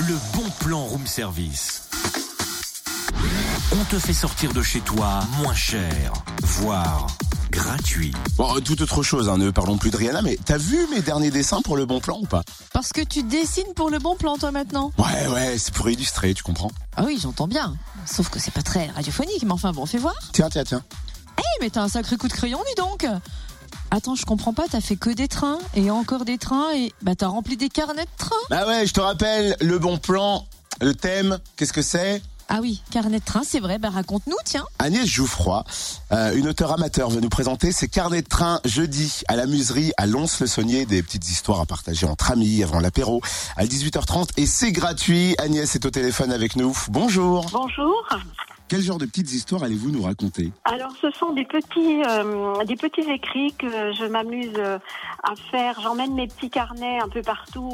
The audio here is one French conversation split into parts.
le bon plan room service. On te fait sortir de chez toi moins cher, voire gratuit. Bon, euh, toute autre chose, hein, ne parlons plus de Rihanna, mais t'as vu mes derniers dessins pour le bon plan ou pas? Parce que tu dessines pour le bon plan, toi, maintenant Ouais, ouais, c'est pour illustrer, tu comprends Ah oui, j'entends bien. Sauf que c'est pas très radiophonique, mais enfin bon, fais voir. Tiens, tiens, tiens. Hé, mais t'as un sacré coup de crayon, dis donc Attends, je comprends pas, t'as fait que des trains, et encore des trains, et bah t'as rempli des carnets de trains Bah ouais, je te rappelle, le bon plan, le thème, qu'est-ce que c'est? Ah oui, carnet de train, c'est vrai, bah raconte-nous, tiens Agnès Jouffroy, euh, une auteure amateur, veut nous présenter ses carnets de train jeudi à la muserie à Lons-le-Saunier, des petites histoires à partager entre amis avant l'apéro à 18h30 et c'est gratuit. Agnès est au téléphone avec nous. Bonjour. Bonjour. Quel genre de petites histoires allez-vous nous raconter Alors, ce sont des petits, euh, des petits écrits que je m'amuse euh, à faire. J'emmène mes petits carnets un peu partout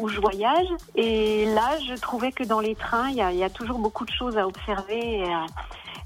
où, je voyage. Et là, je trouvais que dans les trains, il y a, toujours beaucoup de choses à observer et à,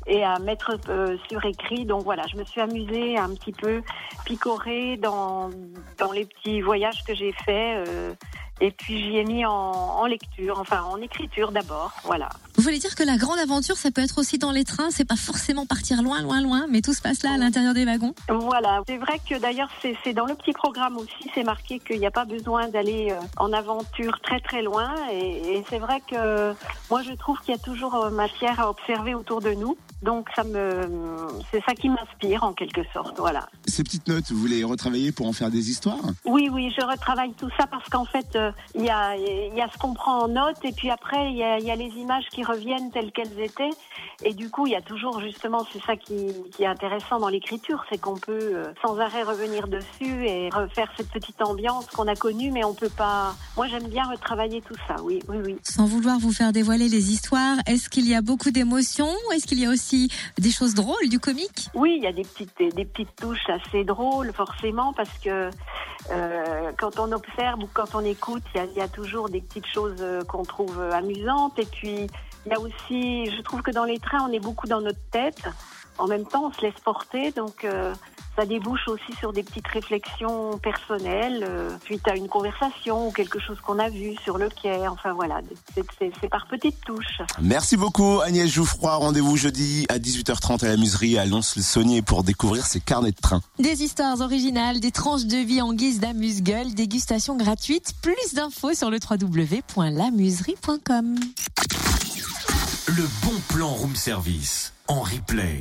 et à mettre euh, sur écrit. Donc voilà, je me suis amusée un petit peu picorer dans, dans les petits voyages que j'ai faits. euh, et puis j'y ai mis en, en lecture, enfin en écriture d'abord. Voilà. Vous voulez dire que la grande aventure, ça peut être aussi dans les trains, c'est pas forcément partir loin, loin, loin, mais tout se passe là, à l'intérieur des wagons? Voilà, c'est vrai que d'ailleurs c'est dans le petit programme aussi, c'est marqué qu'il n'y a pas besoin d'aller euh, en aventure très très loin. Et, et c'est vrai que moi je trouve qu'il y a toujours euh, matière à observer autour de nous, donc ça me c'est ça qui m'inspire en quelque sorte, voilà. Ces petites notes, vous les retravailler pour en faire des histoires? Oui, oui, je retravaille tout ça parce qu'en fait, euh, il y, a, il y a ce qu'on prend en note et puis après, il y a, il y a les images qui reviennent telles qu'elles étaient. Et du coup, il y a toujours justement, c'est ça qui, qui est intéressant dans l'écriture, c'est qu'on peut euh, sans arrêt revenir dessus et refaire cette petite ambiance qu'on a connue, mais on peut pas. Moi, j'aime bien retravailler tout ça, oui, oui, oui. Sans vouloir vous faire dévoiler les histoires, est-ce qu'il y a beaucoup d'émotions Est-ce qu'il y a aussi des choses drôles, du comique? Oui, il y a des petites, des, des petites touches assez drôles, forcément, parce que euh, quand on observe ou quand on écoute, il y y a toujours des petites choses euh, qu'on trouve euh, amusantes. Et puis, il y a aussi, je trouve que dans les trains, on est beaucoup dans notre tête. En même temps, on se laisse porter, donc euh, ça débouche aussi sur des petites réflexions personnelles euh, suite à une conversation ou quelque chose qu'on a vu sur le quai. Enfin voilà, c'est- par petites touches. Merci beaucoup Agnès Jouffroy. Rendez-vous jeudi à 18h30 à la muserie à Lons-le-Saunier pour découvrir ses carnets de train. Des histoires originales, des tranches de vie en guise d'amuse-gueule, dégustation gratuite, plus d'infos sur le www.lamuserie.com. Le bon plan room service en replay.